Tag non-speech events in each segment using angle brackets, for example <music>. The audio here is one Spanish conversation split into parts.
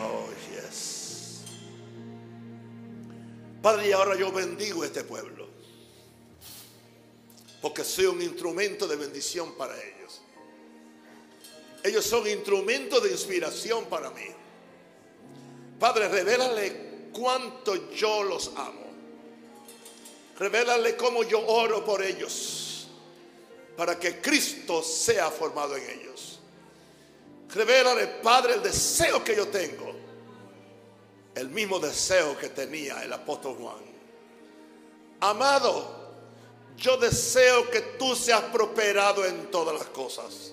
Oh, yes. Padre, y ahora yo bendigo este pueblo. Porque soy un instrumento de bendición para ellos. Ellos son instrumentos de inspiración para mí. Padre, revélale cuánto yo los amo. Revélale cómo yo oro por ellos. Para que Cristo sea formado en ellos. Revélale, Padre, el deseo que yo tengo. El mismo deseo que tenía el apóstol Juan. Amado, yo deseo que tú seas prosperado en todas las cosas.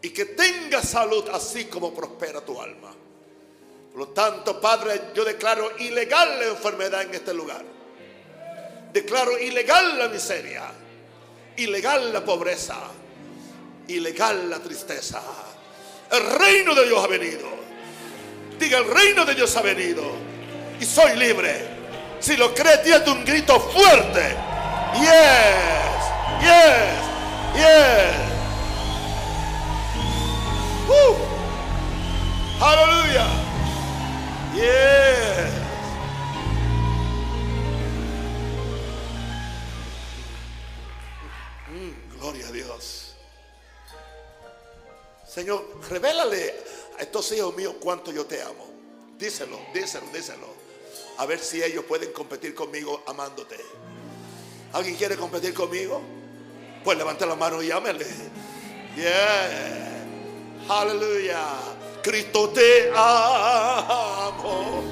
Y que tengas salud así como prospera tu alma. Por lo tanto, Padre, yo declaro ilegal la enfermedad en este lugar. Declaro ilegal la miseria. Ilegal la pobreza. Ilegal la tristeza. El reino de Dios ha venido. Diga, el reino de Dios ha venido. Y soy libre. Si lo crees, tírate un grito fuerte. Yes, yes, yes. Woo. Aleluya. Yes. Mm, gloria a Dios. Señor, revélale a estos hijos míos cuánto yo te amo. Díselo, díselo, díselo. A ver si ellos pueden competir conmigo amándote. ¿Alguien quiere competir conmigo? Pues levante la mano y llámele. Yeah. Aleluya. Cristo te amo.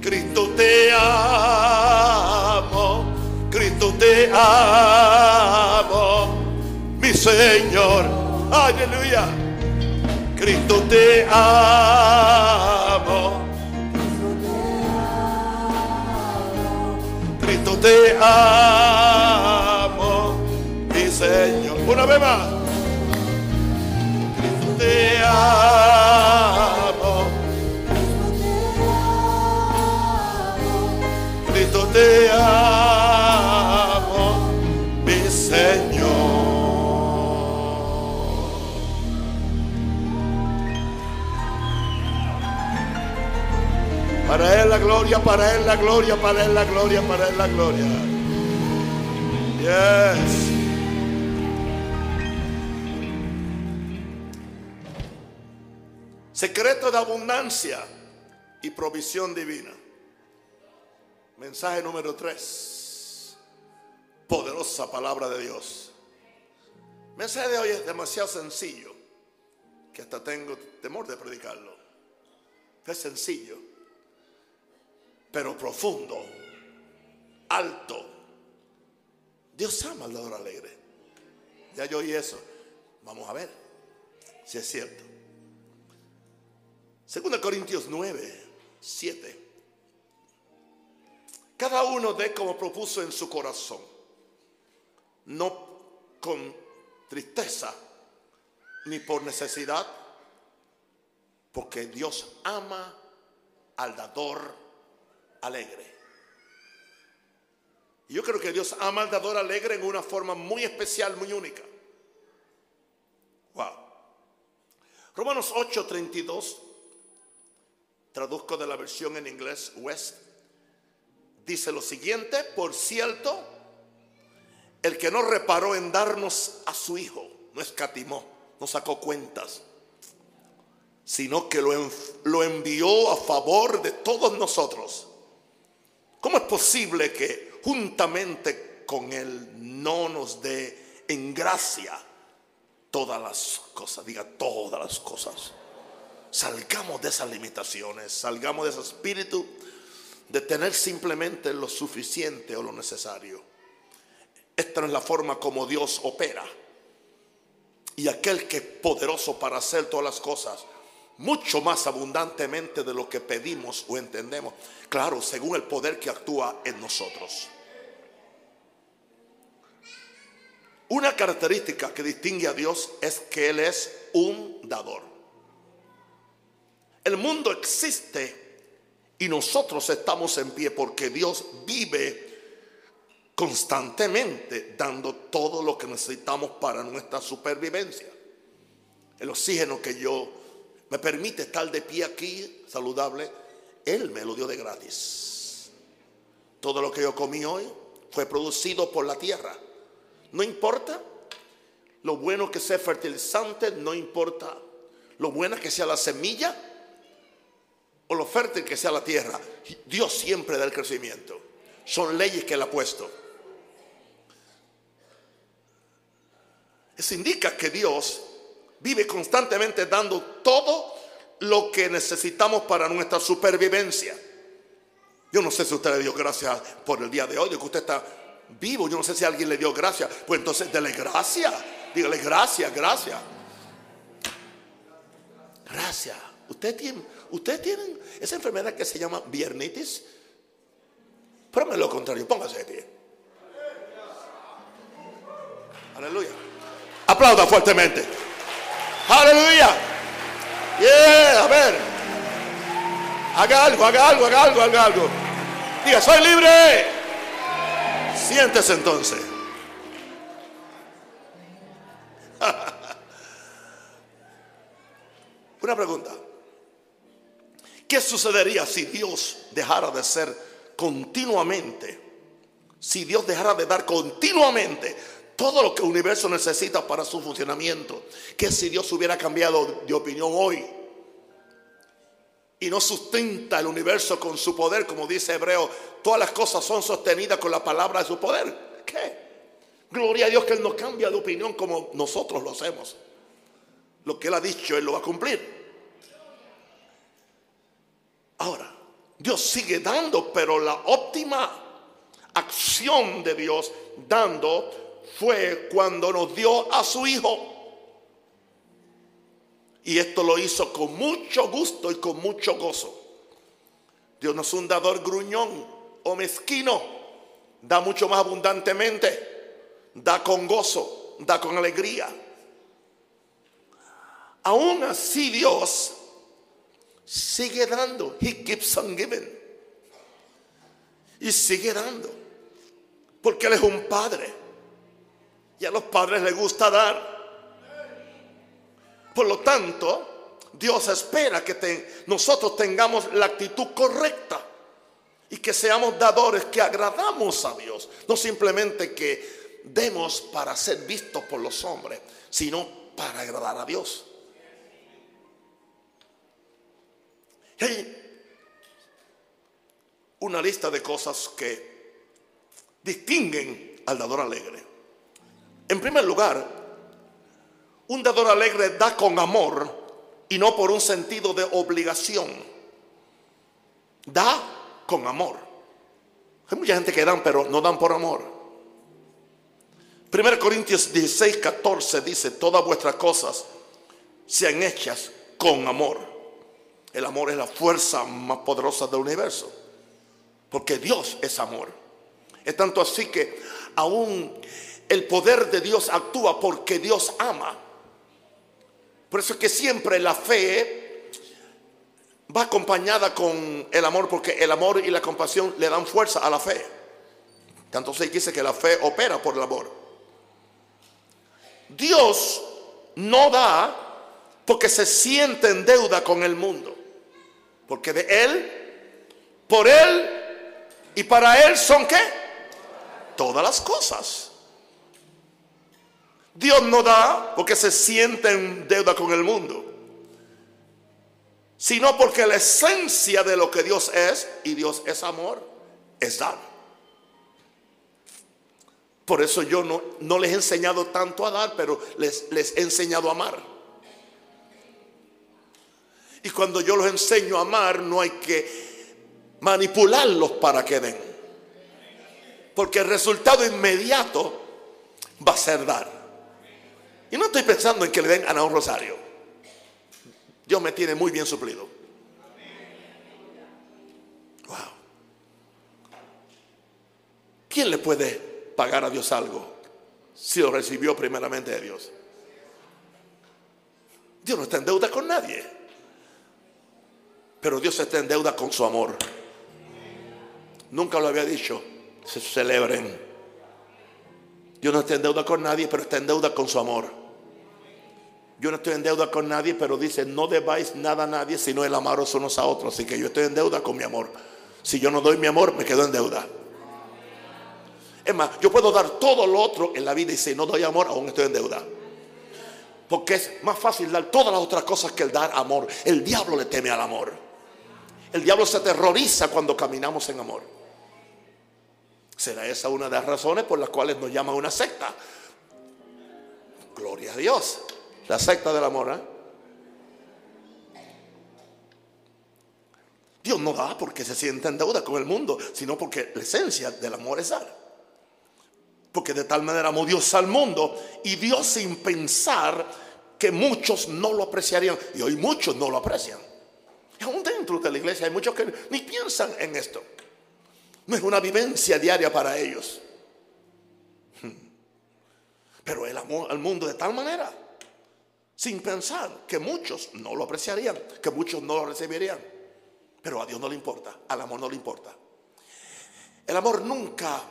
Cristo te amo. Cristo te amo. Mi Señor. Aleluya. Cristo te amo. Cristo te amo, mi Señor. Una vez más. Cristo te amo. Cristo te amo, Para Él la gloria, para Él la gloria, para Él la gloria, para Él la gloria. Yes. Secreto de abundancia y provisión divina. Mensaje número 3. Poderosa palabra de Dios. mensaje de hoy es demasiado sencillo que hasta tengo temor de predicarlo. Es sencillo pero profundo, alto. Dios ama al dador alegre. Ya yo oí eso. Vamos a ver si es cierto. Segunda Corintios 9, 7. Cada uno dé como propuso en su corazón, no con tristeza ni por necesidad, porque Dios ama al dador alegre. Y yo creo que Dios ama al dador alegre en una forma muy especial, muy única. Wow. Romanos 8:32, traduzco de la versión en inglés West, dice lo siguiente, por cierto, el que no reparó en darnos a su Hijo, no escatimó, no sacó cuentas, sino que lo, lo envió a favor de todos nosotros ¿Cómo es posible que juntamente con Él no nos dé en gracia todas las cosas? Diga todas las cosas. Salgamos de esas limitaciones, salgamos de ese espíritu de tener simplemente lo suficiente o lo necesario. Esta no es la forma como Dios opera. Y aquel que es poderoso para hacer todas las cosas, mucho más abundantemente de lo que pedimos o entendemos. Claro, según el poder que actúa en nosotros. Una característica que distingue a Dios es que Él es un dador. El mundo existe y nosotros estamos en pie porque Dios vive constantemente dando todo lo que necesitamos para nuestra supervivencia. El oxígeno que yo me permite estar de pie aquí, saludable, Él me lo dio de gratis. Todo lo que yo comí hoy fue producido por la tierra. No importa lo bueno que sea fertilizante, no importa lo buena que sea la semilla o lo fértil que sea la tierra. Dios siempre da el crecimiento. Son leyes que Él ha puesto. Eso indica que Dios vive constantemente dando todo lo que necesitamos para nuestra supervivencia. Yo no sé si usted le dio gracias por el día de hoy, de que usted está vivo. Yo no sé si alguien le dio gracias. Pues entonces, dele gracias. Dígale gracias, gracias. Gracias. Usted tiene, usted tiene esa enfermedad que se llama viernitis. Pero lo contrario, póngase de pie. Aleluya. Aplauda fuertemente. Aleluya. Yeah, a ver. Haga algo, haga algo, haga algo, haga algo. Diga, soy libre. Siéntese entonces. <laughs> Una pregunta. ¿Qué sucedería si Dios dejara de ser continuamente, si Dios dejara de dar continuamente todo lo que el universo necesita para su funcionamiento? ¿Qué si Dios hubiera cambiado de opinión hoy? Y no sustenta el universo con su poder, como dice Hebreo, todas las cosas son sostenidas con la palabra de su poder. ¿Qué? Gloria a Dios que Él no cambia de opinión como nosotros lo hacemos. Lo que Él ha dicho, Él lo va a cumplir. Ahora, Dios sigue dando, pero la óptima acción de Dios dando fue cuando nos dio a su Hijo. Y esto lo hizo con mucho gusto y con mucho gozo. Dios no es un dador gruñón o mezquino. Da mucho más abundantemente. Da con gozo. Da con alegría. Aún así Dios sigue dando. He keeps on giving. Y sigue dando. Porque Él es un padre. Y a los padres les gusta dar. Por lo tanto, Dios espera que nosotros tengamos la actitud correcta. Y que seamos dadores que agradamos a Dios. No simplemente que demos para ser vistos por los hombres, sino para agradar a Dios. Hay una lista de cosas que distinguen al dador alegre. En primer lugar, un dador alegre da con amor y no por un sentido de obligación. Da con amor. Hay mucha gente que dan, pero no dan por amor. 1 Corintios 16, 14 dice, todas vuestras cosas sean hechas con amor. El amor es la fuerza más poderosa del universo. Porque Dios es amor. Es tanto así que aún el poder de Dios actúa porque Dios ama. Por eso es que siempre la fe va acompañada con el amor, porque el amor y la compasión le dan fuerza a la fe. Tanto se dice que la fe opera por el amor. Dios no da porque se siente en deuda con el mundo. Porque de Él, por Él y para Él son qué? Todas las cosas. Dios no da porque se siente en deuda con el mundo, sino porque la esencia de lo que Dios es, y Dios es amor, es dar. Por eso yo no, les he enseñado tanto a dar, pero les, les he enseñado a amar. Y cuando yo los enseño a amar, no hay que manipularlos para que den. Porque el resultado inmediato va a ser dar. Y no estoy pensando en que le den a un rosario. Dios me tiene muy bien suplido. Wow. ¿Quién le puede pagar a Dios algo si lo recibió primeramente de Dios? Dios no está en deuda con nadie. Pero Dios está en deuda con su amor. Nunca lo había dicho. Se celebren. Dios no está en deuda con nadie, pero está en deuda con su amor. Yo no estoy en deuda con nadie, pero dice, no debáis nada a nadie, sino el amaros unos a otros. Así que yo estoy en deuda con mi amor. Si yo no doy mi amor, me quedo en deuda. Es más, yo puedo dar todo lo otro en la vida y si no doy amor, aún estoy en deuda. Porque es más fácil dar todas las otras cosas que el dar amor. El diablo le teme al amor. El diablo se aterroriza cuando caminamos en amor. ¿Será esa una de las razones por las cuales nos llama una secta? Gloria a Dios. La secta del amor. Dios no da porque se sienta en deuda con el mundo, sino porque la esencia del amor es dar. Porque de tal manera amó Dios al mundo y Dios sin pensar que muchos no lo apreciarían. Y hoy muchos no lo aprecian. Y aún dentro de la iglesia hay muchos que ni piensan en esto. No es una vivencia diaria para ellos. Hmm. Pero él amó al mundo de tal manera, sin pensar que muchos no lo apreciarían, que muchos no lo recibirían. Pero a Dios no le importa, al amor no le importa. El amor nunca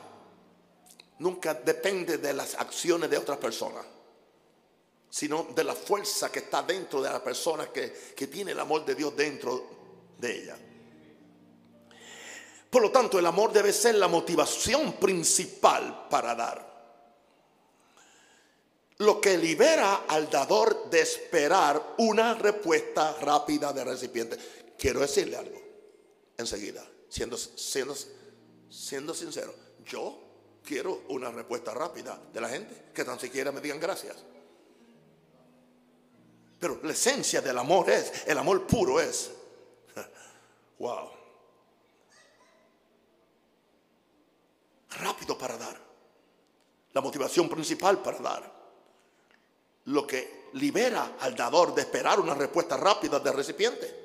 nunca depende de las acciones de otras personas, sino de la fuerza que está dentro de la persona que, que tiene el amor de Dios dentro de ella. Por lo tanto, el amor debe ser la motivación principal para dar. Lo que libera al dador de esperar una respuesta rápida del recipiente. Quiero decirle algo enseguida, siendo, siendo, siendo sincero. Yo quiero una respuesta rápida de la gente, que tan siquiera me digan gracias. Pero la esencia del amor es, el amor puro es, <laughs> wow, rápido para dar, la motivación principal para dar, lo que libera al dador de esperar una respuesta rápida del recipiente.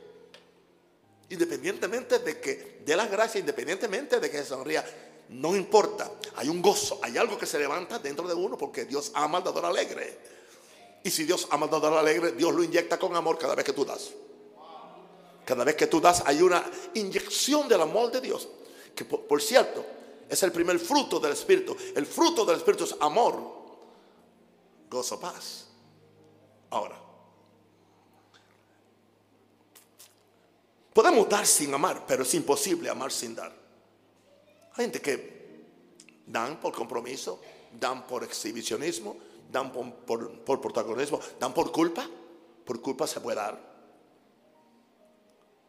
Independientemente de que dé las gracias, independientemente de que se sonría, no importa, hay un gozo, hay algo que se levanta dentro de uno porque Dios ama al dador alegre. Y si Dios ama al dador alegre, Dios lo inyecta con amor cada vez que tú das. Cada vez que tú das hay una inyección del amor de Dios. Que por, cierto, es el primer fruto del Espíritu. El fruto del Espíritu es amor, gozo, paz. Ahora, podemos dar sin amar, pero es imposible amar sin dar. Hay gente que dan por compromiso, dan por exhibicionismo, dan por, protagonismo, dan por culpa. Por culpa se puede dar.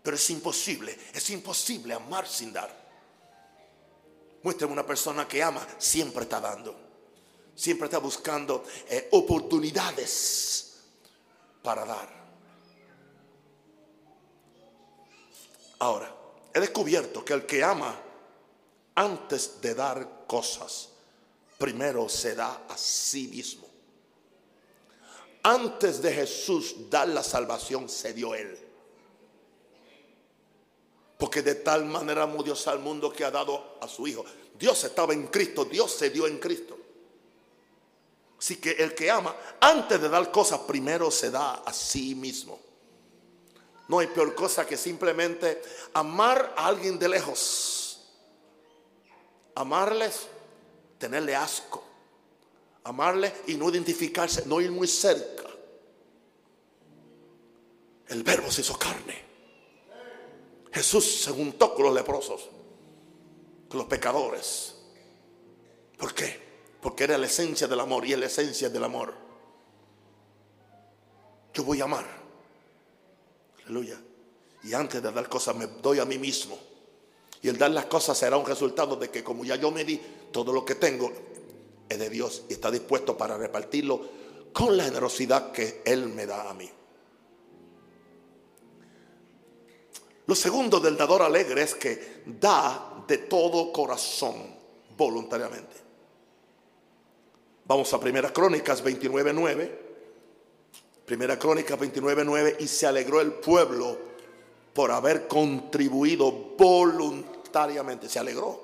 Pero es imposible, es imposible amar sin dar. Muéstrame una persona que ama, siempre está dando. Siempre está buscando eh, oportunidades para dar. Ahora, he descubierto que el que ama antes de dar cosas, primero se da a sí mismo. Antes de Jesús dar la salvación, se dio Él. Porque de tal manera amó Dios al mundo que ha dado a su Hijo. Dios estaba en Cristo, Dios se dio en Cristo. Así que el que ama, antes de dar cosas, primero se da a sí mismo. No hay peor cosa que simplemente amar a alguien de lejos Amarles, tenerle asco. Amarle y no identificarse, no ir muy cerca. El verbo se hizo carne. Jesús se juntó con los leprosos, con los pecadores. ¿Por qué? Porque era la esencia del amor y es la esencia del amor. Yo voy a amar. Aleluya. Y antes de dar cosas me doy a mí mismo. Y el dar las cosas será un resultado de que como ya yo me di, todo lo que tengo es de Dios y está dispuesto para repartirlo con la generosidad que Él me da a mí. Lo segundo del dador alegre es que da de todo corazón voluntariamente. Vamos a Primera Crónicas 29.9. Primera Crónicas 29.9 y se alegró el pueblo por haber contribuido voluntariamente se alegró.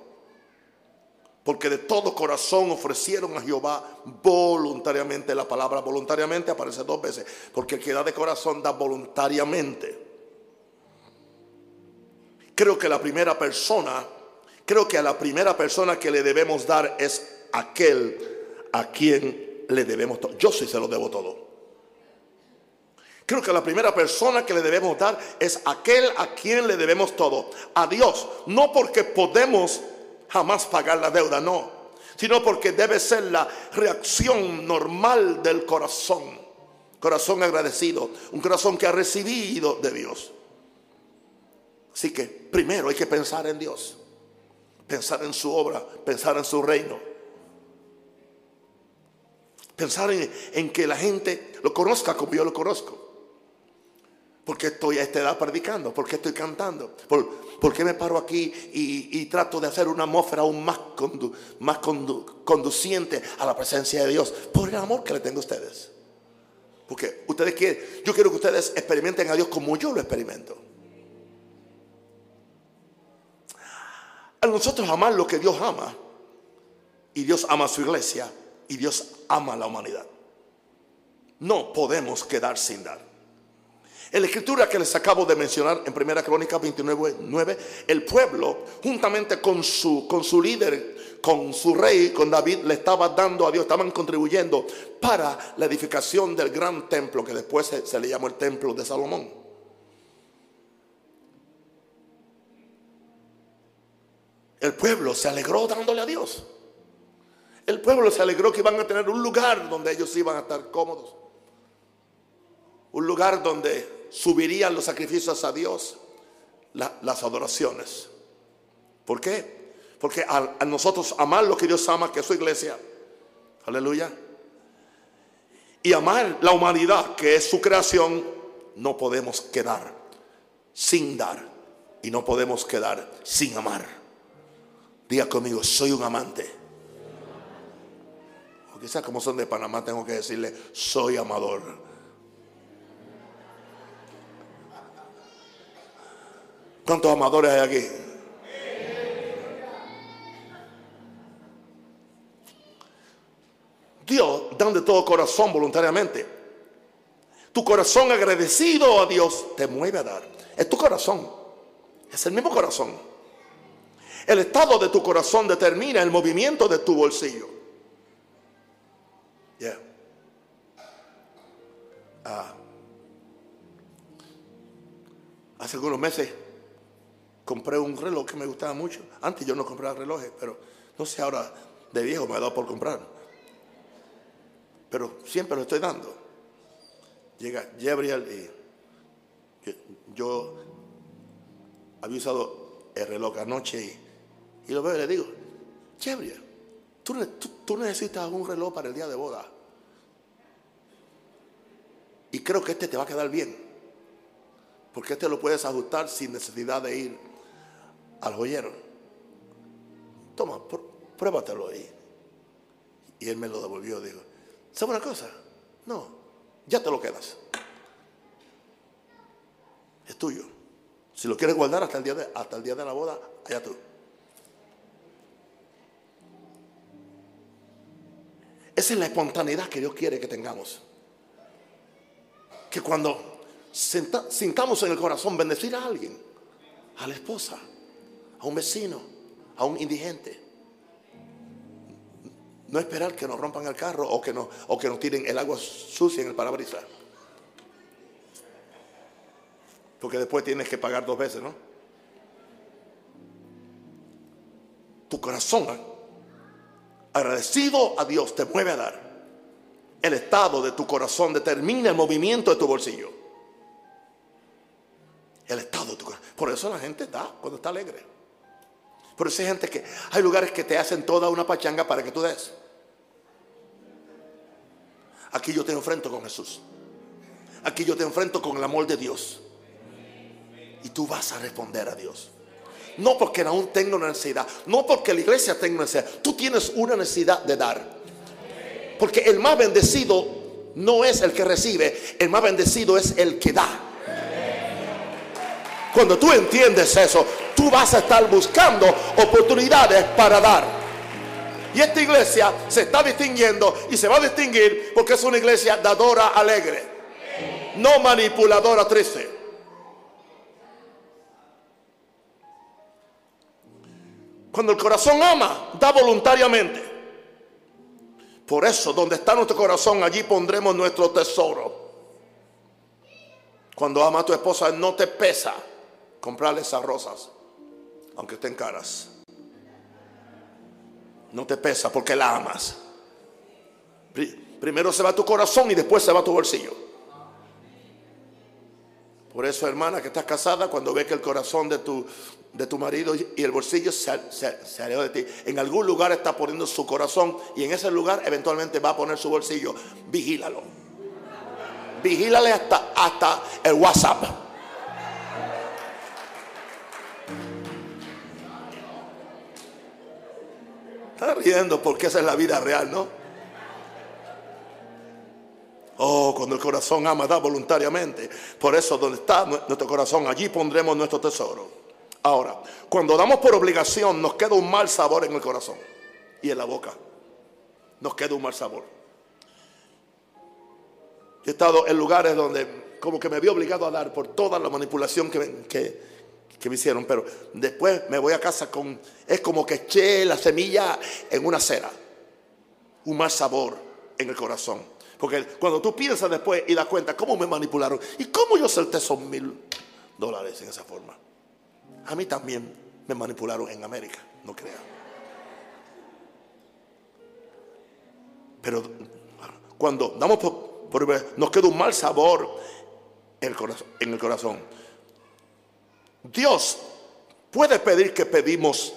Porque de todo corazón ofrecieron a Jehová voluntariamente. La palabra voluntariamente aparece dos veces. Porque el que da de corazón da voluntariamente. Creo que la primera persona, creo que a la primera persona que le debemos dar es aquel a quien le debemos todo. Yo sí se lo debo todo. Creo que la primera persona que le debemos dar es aquel a quien le debemos todo, a Dios. No porque podemos jamás pagar la deuda, no, sino porque debe ser la reacción normal del corazón. Corazón agradecido, un corazón que ha recibido de Dios. Así que primero hay que pensar en Dios, pensar en su obra, pensar en su reino. Pensar en, que la gente lo conozca como yo lo conozco. ¿Por qué estoy a esta edad predicando? ¿Por qué estoy cantando? ¿Por, qué me paro aquí y, trato de hacer una atmósfera aún más, más conduciente a la presencia de Dios? Por el amor que le tengo a ustedes. Porque ustedes quieren, yo quiero que ustedes experimenten a Dios como yo lo experimento. A nosotros amar lo que Dios ama. Y Dios ama a su iglesia. Y Dios ama a la humanidad. No podemos quedar sin dar. En la escritura que les acabo de mencionar en 1 Crónica 29, 9, el pueblo, juntamente con su, con su líder, con su rey, con David, le estaba dando a Dios, estaban contribuyendo para la edificación del gran templo que después se, se le llamó el templo de Salomón. El pueblo se alegró dándole a Dios. El pueblo se alegró que iban a tener un lugar donde ellos iban a estar cómodos. Un lugar donde subirían los sacrificios a Dios, las adoraciones. ¿Por qué? Porque a, nosotros amar lo que Dios ama, que es su iglesia, aleluya, y amar la humanidad, que es su creación, no podemos quedar sin dar y no podemos quedar sin amar. Diga conmigo, soy un amante. Quizás como son de Panamá tengo que decirle, soy amador. ¿Cuántos amadores hay aquí? Dios dan de todo corazón voluntariamente. Tu corazón agradecido a Dios te mueve a dar. Es tu corazón. Es el mismo corazón. El estado de tu corazón determina el movimiento de tu bolsillo. Ah. Hace algunos meses compré un reloj que me gustaba mucho. Antes yo no compraba relojes, pero no sé, ahora de viejo me ha dado por comprar. Pero siempre lo estoy dando. Llega Gabriel y yo, había usado el reloj anoche y, lo veo y le digo, Gabriel, ¿tú, necesitas un reloj para el día de boda. Y creo que este te va a quedar bien. Porque este lo puedes ajustar sin necesidad de ir al joyero. Toma, pruébatelo ahí. Y él me lo devolvió. Digo, ¿sabe una cosa? No, ya te lo quedas. Es tuyo. Si lo quieres guardar hasta el día de, hasta el día de la boda, allá tú. Esa es la espontaneidad que Dios quiere que tengamos. Que cuando sintamos en el corazón bendecir a alguien, a la esposa, a un vecino, a un indigente. No esperar que nos rompan el carro o que, no, o que nos tiren el agua sucia en el parabrisas. Porque después tienes que pagar dos veces, ¿no? Tu corazón agradecido a Dios te mueve a dar. El estado de tu corazón determina el movimiento de tu bolsillo. El estado de tu corazón. Por eso la gente da cuando está alegre. Por eso hay gente que hay lugares que te hacen toda una pachanga para que tú des. Aquí yo te enfrento con Jesús. Aquí yo te enfrento con el amor de Dios. Y tú vas a responder a Dios. No porque aún tengo una necesidad. No porque la iglesia tenga una necesidad. Tú tienes una necesidad de dar. Porque el más bendecido no es el que recibe. El más bendecido es el que da. Cuando tú entiendes eso, tú vas a estar buscando oportunidades para dar. Y esta iglesia se está distinguiendo y se va a distinguir porque es una iglesia dadora alegre, no manipuladora triste. Cuando el corazón ama, da voluntariamente. Por eso, donde está nuestro corazón, allí pondremos nuestro tesoro. Cuando ama a tu esposa no te pesa comprarle esas rosas, aunque estén caras. No te pesa porque la amas. Primero se va tu corazón y después se va tu bolsillo. Por eso, hermana, que estás casada, cuando ve que el corazón de tu, de tu marido y el bolsillo se, se, de ti, en algún lugar está poniendo su corazón y en ese lugar eventualmente va a poner su bolsillo. Vigílalo. Vigílale hasta, hasta el WhatsApp. Está riendo porque esa es la vida real, ¿no? Oh, cuando el corazón ama, da voluntariamente. Por eso, donde está nuestro corazón, allí pondremos nuestro tesoro. Ahora, cuando damos por obligación, nos queda un mal sabor en el corazón y en la boca. Nos queda un mal sabor. he estado en lugares donde como que me vi obligado a dar por toda la manipulación que, que, que me hicieron, pero después me voy a casa con, es como que eché la semilla en una cera. Un mal sabor en el corazón. Porque cuando tú piensas después y das cuenta cómo me manipularon y cómo yo solté esos mil dólares en esa forma. A mí también me manipularon en América, no crean. Pero cuando damos por, nos queda un mal sabor en el corazón. Dios puede pedir que pedimos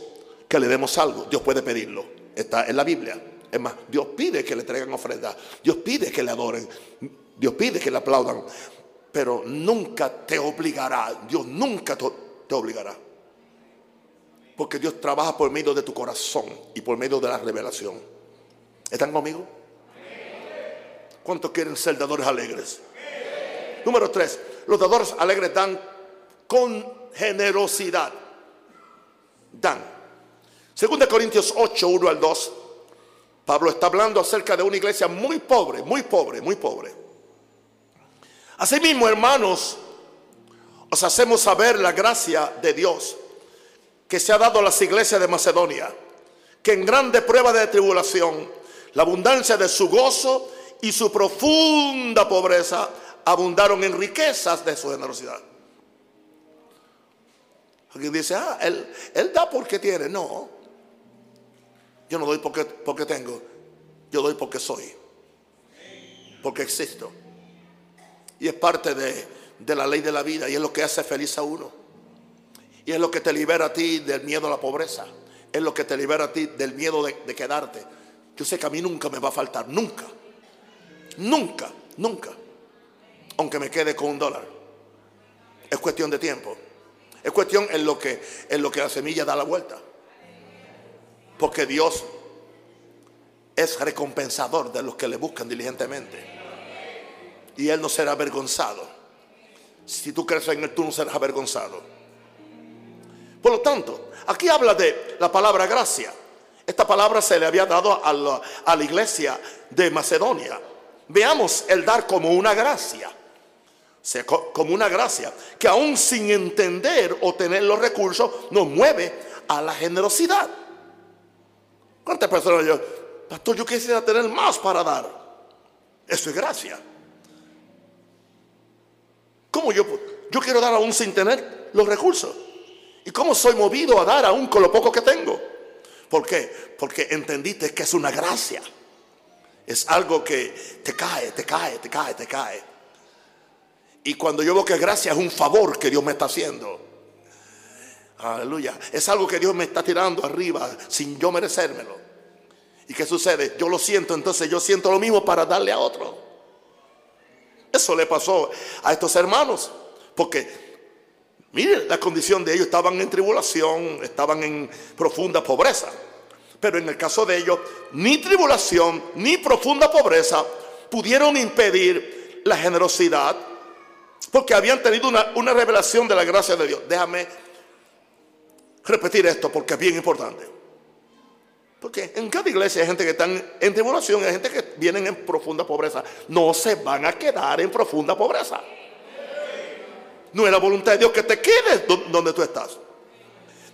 que le demos algo. Dios puede pedirlo. Está en la Biblia. Es más, Dios pide que le traigan ofrenda. Dios pide que le adoren. Dios pide que le aplaudan. Pero nunca te obligará. Dios nunca te obligará. Porque Dios trabaja por medio de tu corazón y por medio de la revelación. ¿Están conmigo? ¿Cuántos quieren ser dadores alegres? Número tres, los dadores alegres dan con generosidad. Dan. Según de Corintios 8, 1 al 2. Pablo está hablando acerca de una iglesia muy pobre, muy pobre, muy pobre. Asimismo, hermanos, os hacemos saber la gracia de Dios que se ha dado a las iglesias de Macedonia, que en grande prueba de tribulación, la abundancia de su gozo y su profunda pobreza abundaron en riquezas de su generosidad. Alguien dice, ah, él, él da porque tiene. No, yo no doy porque, porque tengo, yo doy porque soy, porque existo. Y es parte de, de la ley de la vida y es lo que hace feliz a uno. Y es lo que te libera a ti del miedo a la pobreza. Es lo que te libera a ti del miedo de, de quedarte. Yo sé que a mí nunca me va a faltar, nunca. Nunca, nunca. Aunque me quede con un dólar. Es cuestión de tiempo. Es cuestión en lo que, en lo que la semilla da la vuelta. Porque Dios es recompensador de los que le buscan diligentemente. Y Él no será avergonzado. Si tú crees en Él, tú no serás avergonzado. Por lo tanto, aquí habla de la palabra gracia. Esta palabra se le había dado a la, a la iglesia de Macedonia. Veamos el dar como una gracia. como una gracia que aún sin entender o tener los recursos nos mueve a la generosidad. ¿Cuántas personas yo, pastor, yo quisiera tener más para dar? Eso es gracia. ¿Cómo yo, yo quiero dar aún sin tener los recursos? ¿Y cómo soy movido a dar aún con lo poco que tengo? ¿Por qué? Porque entendiste que es una gracia. Es algo que te cae, te cae, te cae, te cae. Y cuando yo veo que gracia es un favor que Dios me está haciendo. Aleluya. Es algo que Dios me está tirando arriba sin yo merecérmelo. ¿Y qué sucede? Yo lo siento, entonces yo siento lo mismo para darle a otro. Eso le pasó a estos hermanos. Porque, miren, la condición de ellos estaban en tribulación, estaban en profunda pobreza. Pero en el caso de ellos, ni tribulación ni profunda pobreza pudieron impedir la generosidad porque habían tenido una, una revelación de la gracia de Dios. Déjame repetir esto porque es bien importante. Porque en cada iglesia hay gente que está en tribulación, hay gente que vienen en profunda pobreza. No se van a quedar en profunda pobreza. No es la voluntad de Dios que te quedes donde tú estás.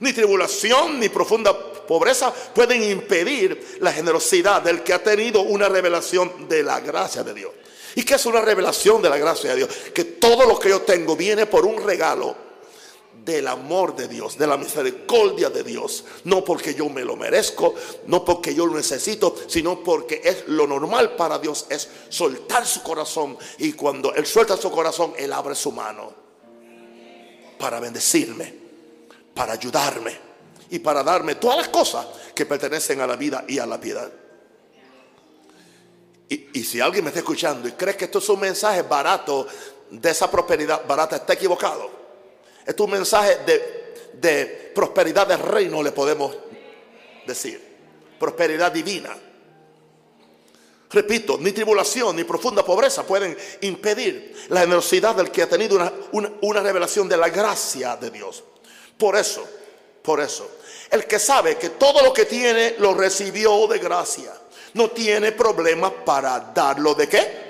Ni tribulación ni profunda pobreza pueden impedir la generosidad del que ha tenido una revelación de la gracia de Dios. ¿Y que es una revelación de la gracia de Dios? Que todo lo que yo tengo viene por un regalo del amor de Dios, de la misericordia de Dios. No porque yo me lo merezco, no porque yo lo necesito, sino porque es lo normal para Dios, es soltar su corazón. Y cuando Él suelta su corazón, Él abre su mano para bendecirme, para ayudarme y para darme todas las cosas que pertenecen a la vida y a la piedad. Y, si alguien me está escuchando y cree que esto es un mensaje barato de esa prosperidad barata, está equivocado. Esto es un mensaje de, de prosperidad del reino, le podemos decir. Prosperidad divina. Repito, ni tribulación ni profunda pobreza pueden impedir la generosidad del que ha tenido una, una, revelación de la gracia de Dios. Por eso, por eso, el que sabe que todo lo que tiene lo recibió de gracia no tiene problema para darlo de qué.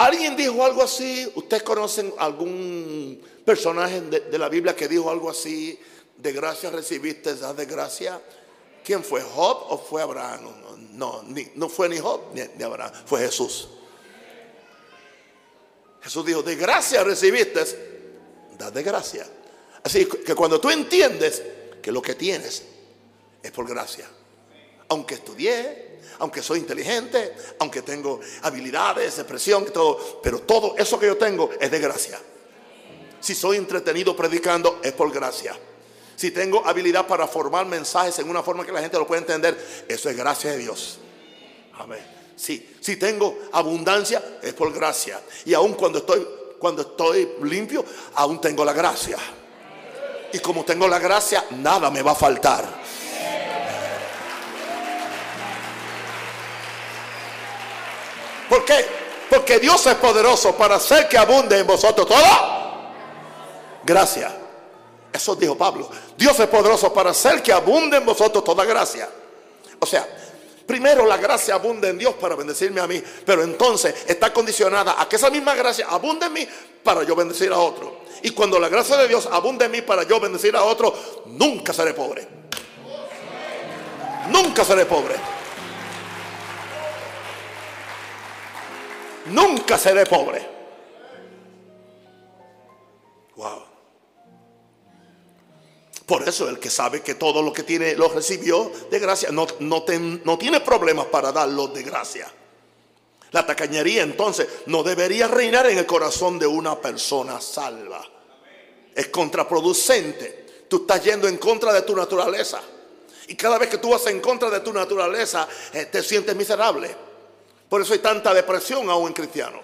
¿Alguien dijo algo así? ¿Ustedes conocen algún personaje de, la Biblia que dijo algo así? De gracia recibiste, da de gracia. ¿Quién fue? ¿Job o fue Abraham? No, no fue ni Job ni, Abraham, fue Jesús. Jesús dijo, de gracia recibiste, da de gracia. Así que cuando tú entiendes que lo que tienes es por gracia aunque estudié, aunque soy inteligente, aunque tengo habilidades, expresión, todo, pero todo eso que yo tengo es de gracia. Si soy entretenido predicando, es por gracia. Si tengo habilidad para formar mensajes en una forma que la gente lo pueda entender, eso es gracia de Dios. Amén. Sí, si tengo abundancia, es por gracia. Y aun cuando estoy, cuando estoy limpio, aún tengo la gracia. Y como tengo la gracia, nada me va a faltar. ¿Por qué? Porque Dios es poderoso para hacer que abunde en vosotros todo. Gracia. Eso dijo Pablo. Dios es poderoso para hacer que abunde en vosotros toda gracia. O sea, primero la gracia abunde en Dios para bendecirme a mí. Pero entonces está condicionada a que esa misma gracia abunde en mí para yo bendecir a otro. Y cuando la gracia de Dios abunde en mí para yo bendecir a otro, nunca seré pobre. Nunca seré pobre. Nunca seré pobre. Wow. Por eso el que sabe que todo lo que tiene lo recibió de gracia, no, no, no tiene problemas para darlo de gracia. La tacañería entonces no debería reinar en el corazón de una persona salva. Es contraproducente. Tú estás yendo en contra de tu naturaleza. Y cada vez que tú vas en contra de tu naturaleza, eh, te sientes miserable. Por eso hay tanta depresión aún en cristiano.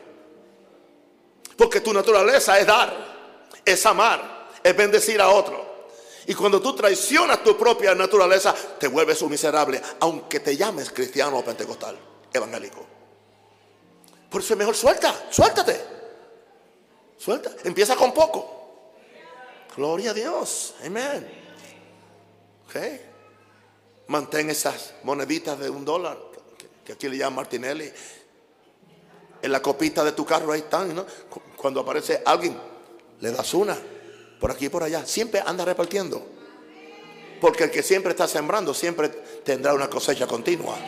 Porque tu naturaleza es dar, es amar, es bendecir a otro. Y cuando tú traicionas tu propia naturaleza, te vuelves un miserable, aunque te llames cristiano o pentecostal, evangélico. Por eso es mejor suelta, suéltate. Suelta, empieza con poco. Gloria a Dios, amén. Okay. Mantén esas moneditas de un dólar que aquí le llaman Martinelli. En la copita de tu carro ahí están, ¿no? Cuando aparece alguien, le das una, por aquí y por allá. Siempre anda repartiendo. Porque el que siempre está sembrando, siempre tendrá una cosecha continua.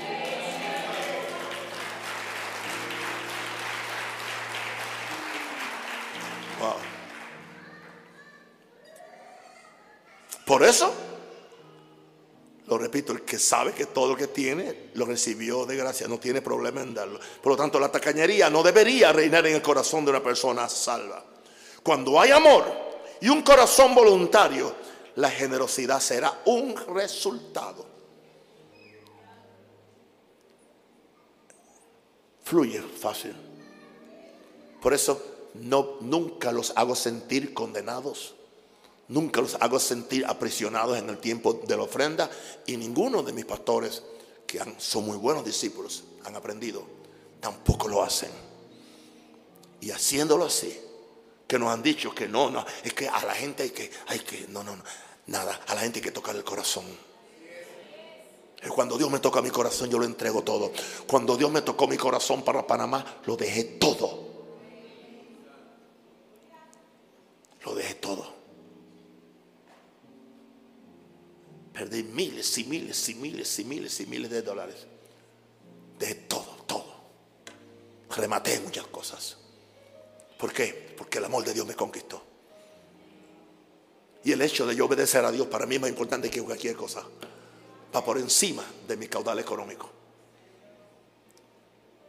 Por eso lo repito, el que sabe que todo lo que tiene lo recibió de gracia, no tiene problema en darlo. Por lo tanto, la tacañería no debería reinar en el corazón de una persona salva. Cuando hay amor y un corazón voluntario, la generosidad será un resultado. Fluye fácil. Por eso no, nunca los hago sentir condenados Nunca los hago sentir aprisionados en el tiempo de la ofrenda y ninguno de mis pastores, que son muy buenos discípulos, han aprendido, tampoco lo hacen. Y haciéndolo así, que nos han dicho que no, no, es que a la gente hay que, hay que, no, no, no, nada, a la gente hay que tocar el corazón. Cuando Dios me toca mi corazón, yo lo entrego todo. Cuando Dios me tocó mi corazón para Panamá, lo dejé todo. Lo dejé todo. Perdí miles y miles y miles y miles y miles de dólares. De todo, todo, rematé muchas cosas. ¿Por qué? Porque el amor de Dios me conquistó. Y el hecho de yo obedecer a Dios para mí es más importante que cualquier cosa. Va por encima de mi caudal económico.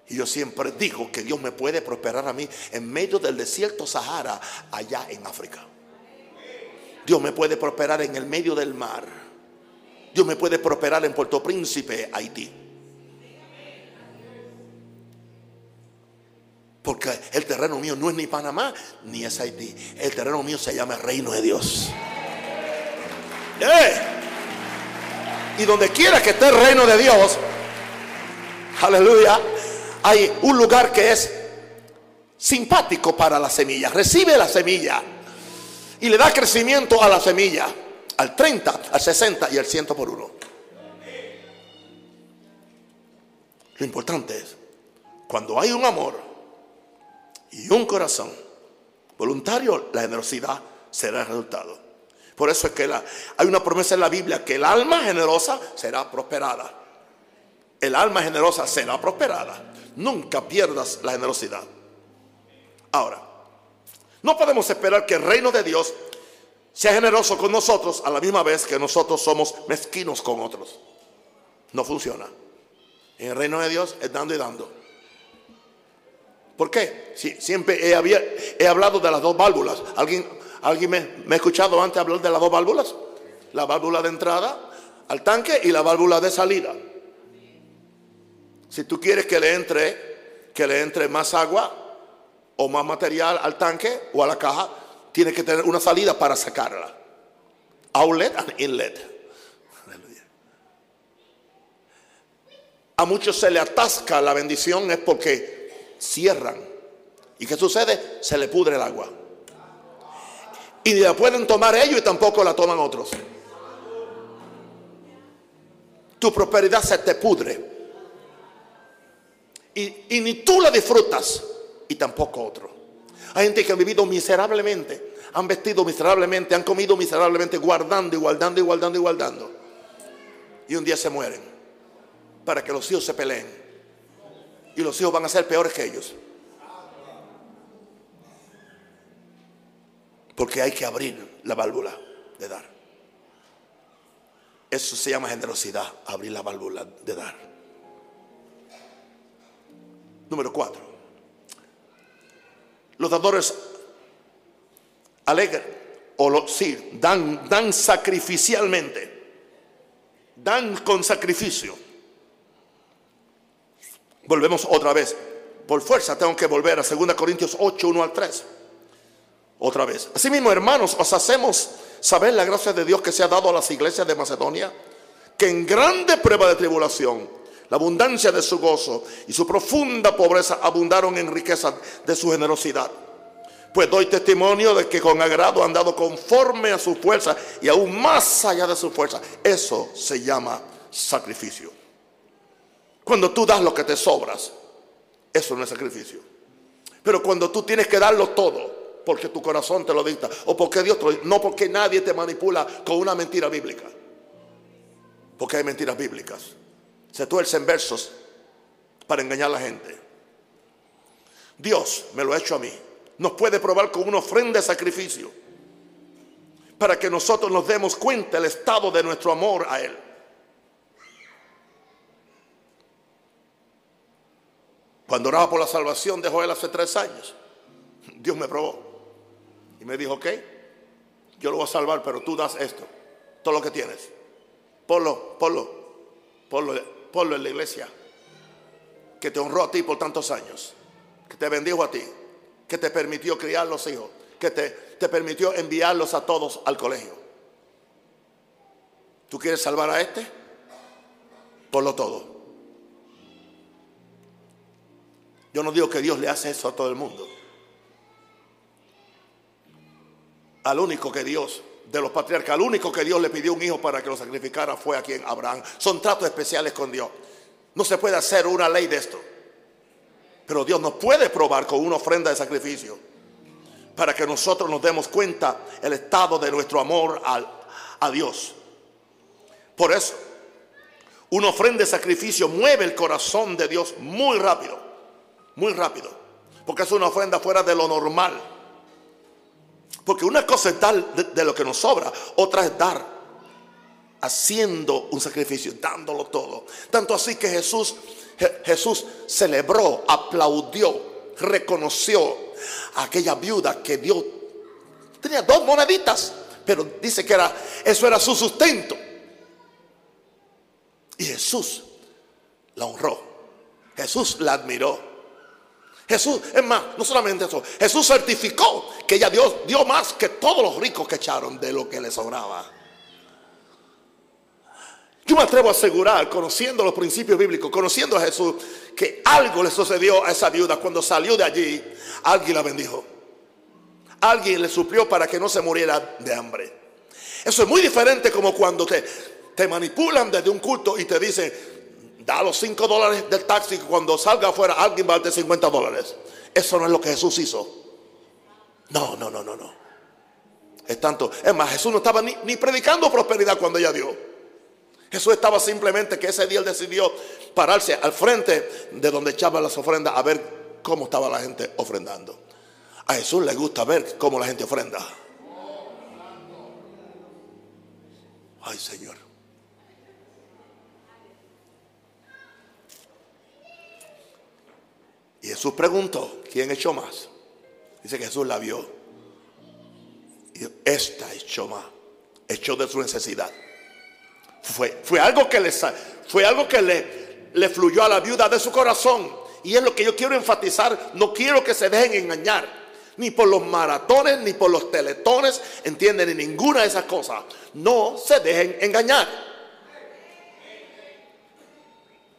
Y yo siempre digo que Dios me puede prosperar a mí en medio del desierto Sahara, allá en África. Dios me puede prosperar en el medio del mar. Dios me puede prosperar en Puerto Príncipe, Haití. Porque el terreno mío no es ni Panamá ni es Haití. El terreno mío se llama reino de Dios. ¡Eh! Y donde quiera que esté el reino de Dios, aleluya, hay un lugar que es simpático para la semilla. Recibe la semilla y le da crecimiento a la semilla al 30, al 60 y al 100 por uno. Lo importante es, cuando hay un amor y un corazón voluntario, la generosidad será el resultado. Por eso es que hay una promesa en la Biblia que el alma generosa será prosperada. El alma generosa será prosperada. Nunca pierdas la generosidad. Ahora, no podemos esperar que el reino de Dios sea generoso con nosotros a la misma vez que nosotros somos mezquinos con otros. No funciona. En el reino de Dios es dando y dando. ¿Por qué? siempre he, hablado de las dos válvulas. ¿Alguien, alguien me, me, ha escuchado antes hablar de las dos válvulas? La válvula de entrada al tanque y la válvula de salida. Si tú quieres que le entre, que le entre más agua o más material al tanque o a la caja, tienes que tener una salida para sacarla. Outlet and inlet. A muchos se le atasca la bendición es porque cierran. ¿Y qué sucede? Se le pudre el agua. Y ni la pueden tomar ellos y tampoco la toman otros. Tu prosperidad se te pudre. Y, y, ni tú la disfrutas y tampoco otro. Hay gente que ha vivido miserablemente, han vestido miserablemente, han comido miserablemente, guardando y guardando y guardando y guardando. Y un día se mueren para que los hijos se peleen y los hijos van a ser peores que ellos. Porque hay que abrir la válvula de dar. Eso se llama generosidad, abrir la válvula de dar. Número cuatro. Los dadores alegran, o lo, sí, dan, dan sacrificialmente, dan con sacrificio Volvemos otra vez. Por fuerza tengo que volver a 2 Corintios 8, 1 al 3. Otra vez. Asimismo, hermanos, os hacemos saber la gracia de Dios que se ha dado a las iglesias de Macedonia, que en grande prueba de tribulación, la abundancia de su gozo y su profunda pobreza abundaron en riqueza de su generosidad. Pues doy testimonio de que con agrado han dado conforme a su fuerza y aún más allá de su fuerza. Eso se llama sacrificio. Cuando tú das lo que te sobras, eso no es sacrificio. Pero cuando tú tienes que darlo todo, porque tu corazón te lo dicta, o porque Dios te lo no porque nadie te manipula con una mentira bíblica. Porque hay mentiras bíblicas. Se tuercen versos para engañar a la gente. Dios me lo ha hecho a mí. Nos puede probar con una ofrenda de sacrificio. Para que nosotros nos demos cuenta del estado de nuestro amor a Él. Cuando oraba por la salvación de Joel hace tres años, Dios me probó. Y me dijo, ok, yo lo voy a salvar, pero tú das esto, todo lo que tienes. Ponlo, ponlo, ponlo, ponlo en la iglesia. Que te honró a ti por tantos años. Que te bendijo a ti. Que te permitió criar los hijos. Que te, te permitió enviarlos a todos al colegio. ¿Tú quieres salvar a este? Ponlo todo. Yo no digo que Dios le hace eso a todo el mundo. Al único que Dios, de los patriarcas, al único que Dios le pidió un hijo para que lo sacrificara fue a quien Abraham. Son tratos especiales con Dios. No se puede hacer una ley de esto. Pero Dios nos puede probar con una ofrenda de sacrificio para que nosotros nos demos cuenta el estado de nuestro amor a, a Dios. Por eso, una ofrenda de sacrificio mueve el corazón de Dios muy rápido muy rápido, porque es una ofrenda fuera de lo normal. Porque una cosa es dar de, lo que nos sobra, otra es dar haciendo un sacrificio, dándolo todo. Tanto así que Jesús, Jesús celebró, aplaudió, reconoció a aquella viuda que dio, tenía dos moneditas, pero dice que era, eso era su sustento. Y Jesús la honró. Jesús la admiró. Jesús, es más, no solamente eso, Jesús certificó que ella dio, dio más que todos los ricos que echaron de lo que les sobraba. Yo me atrevo a asegurar, conociendo los principios bíblicos, conociendo a Jesús, que algo le sucedió a esa viuda cuando salió de allí. Alguien la bendijo. Alguien le suplió para que no se muriera de hambre. Eso es muy diferente como cuando te, te manipulan desde un culto y te dicen, da los 5 dólares del taxi cuando salga afuera alguien va a darte 50 dólares. Eso no es lo que Jesús hizo. No, no, no, no, no. Es tanto. Es más, Jesús no estaba ni, ni predicando prosperidad cuando ella dio. Jesús estaba simplemente que ese día él decidió pararse al frente de donde echaban las ofrendas a ver cómo estaba la gente ofrendando. A Jesús le gusta ver cómo la gente ofrenda. Ay, Señor. Y Jesús preguntó, ¿quién echó más? Dice que Jesús la vio. Y esta echó más. Echó de su necesidad. Fue, algo que, le, fue algo que le, le fluyó a la viuda de su corazón. Y es lo que yo quiero enfatizar. No quiero que se dejen engañar. Ni por los maratones, ni por los teletones. ¿Entienden? Ni ninguna de esas cosas. No se dejen engañar.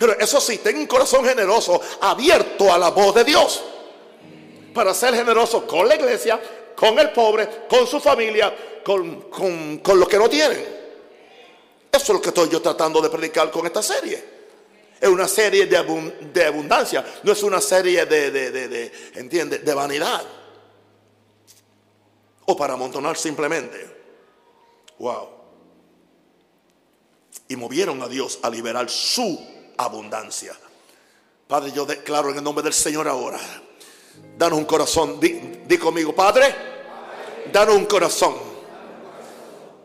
Pero eso sí, ten un corazón generoso, abierto a la voz de Dios. Para ser generoso con la iglesia, con el pobre, con su familia, con, con, lo que no tienen. Eso es lo que estoy yo tratando de predicar con esta serie. Es una serie de, abundancia, no es una serie de, de, de, ¿entiende? De vanidad. O para amontonar simplemente. Wow. Y movieron a Dios a liberar su abundancia. Padre, yo declaro en el nombre del Señor ahora. Danos un corazón. Di, conmigo, Padre, danos un corazón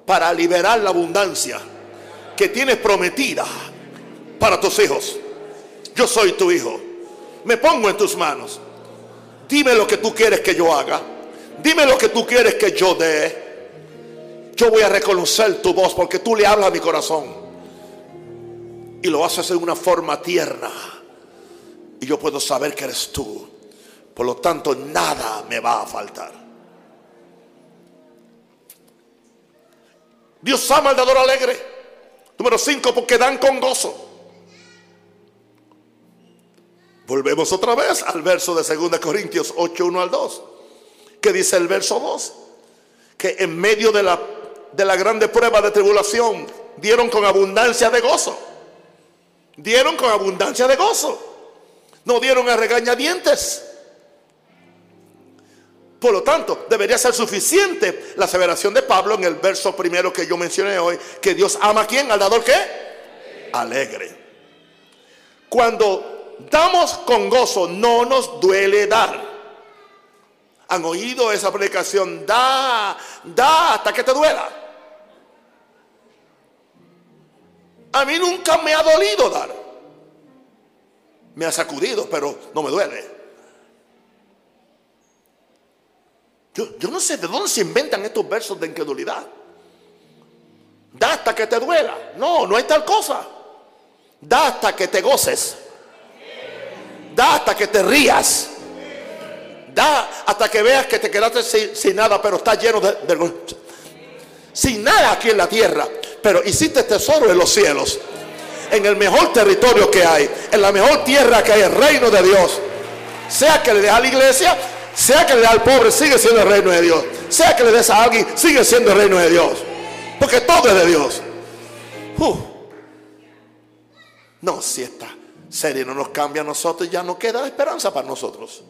para liberar la abundancia que tienes prometida para tus hijos. Yo soy tu hijo. Me pongo en tus manos. Dime lo que tú quieres que yo haga. Dime lo que tú quieres que yo dé. Yo voy a reconocer tu voz porque tú le hablas a mi corazón y lo haces en una forma tierna. Y yo puedo saber que eres tú. Por lo tanto, nada me va a faltar. Dios ama al dador alegre. Número 5, porque dan con gozo. Volvemos otra vez al verso de 2 Corintios 8, 1 al 2. Que dice el verso 2. Que en medio de la, de la grande prueba de tribulación dieron con abundancia de gozo. Dieron con abundancia de gozo. No dieron a regañadientes. Por lo tanto, debería ser suficiente la aseveración de Pablo en el verso primero que yo mencioné hoy, que Dios ama a quién, al dador qué? Alegre. Cuando damos con gozo, no nos duele dar. ¿Han oído esa predicación? Da, da hasta que te duela. A mí nunca me ha dolido dar. Me ha sacudido, pero no me duele. Yo, no sé de dónde se inventan estos versos de incredulidad. Da hasta que te duela. No, no hay tal cosa. Da hasta que te goces. Da hasta que te rías. Da hasta que veas que te quedaste sin, nada, pero estás lleno de, de, sin nada aquí en la tierra pero hiciste tesoro en los cielos, en el mejor territorio que hay, en la mejor tierra que hay, el reino de Dios. Sea que le des a la iglesia, sea que le des al pobre, sigue siendo el reino de Dios. Sea que le des a alguien, sigue siendo el reino de Dios. Porque todo es de Dios. No, si esta serie no nos cambia a nosotros, ya no queda esperanza para nosotros.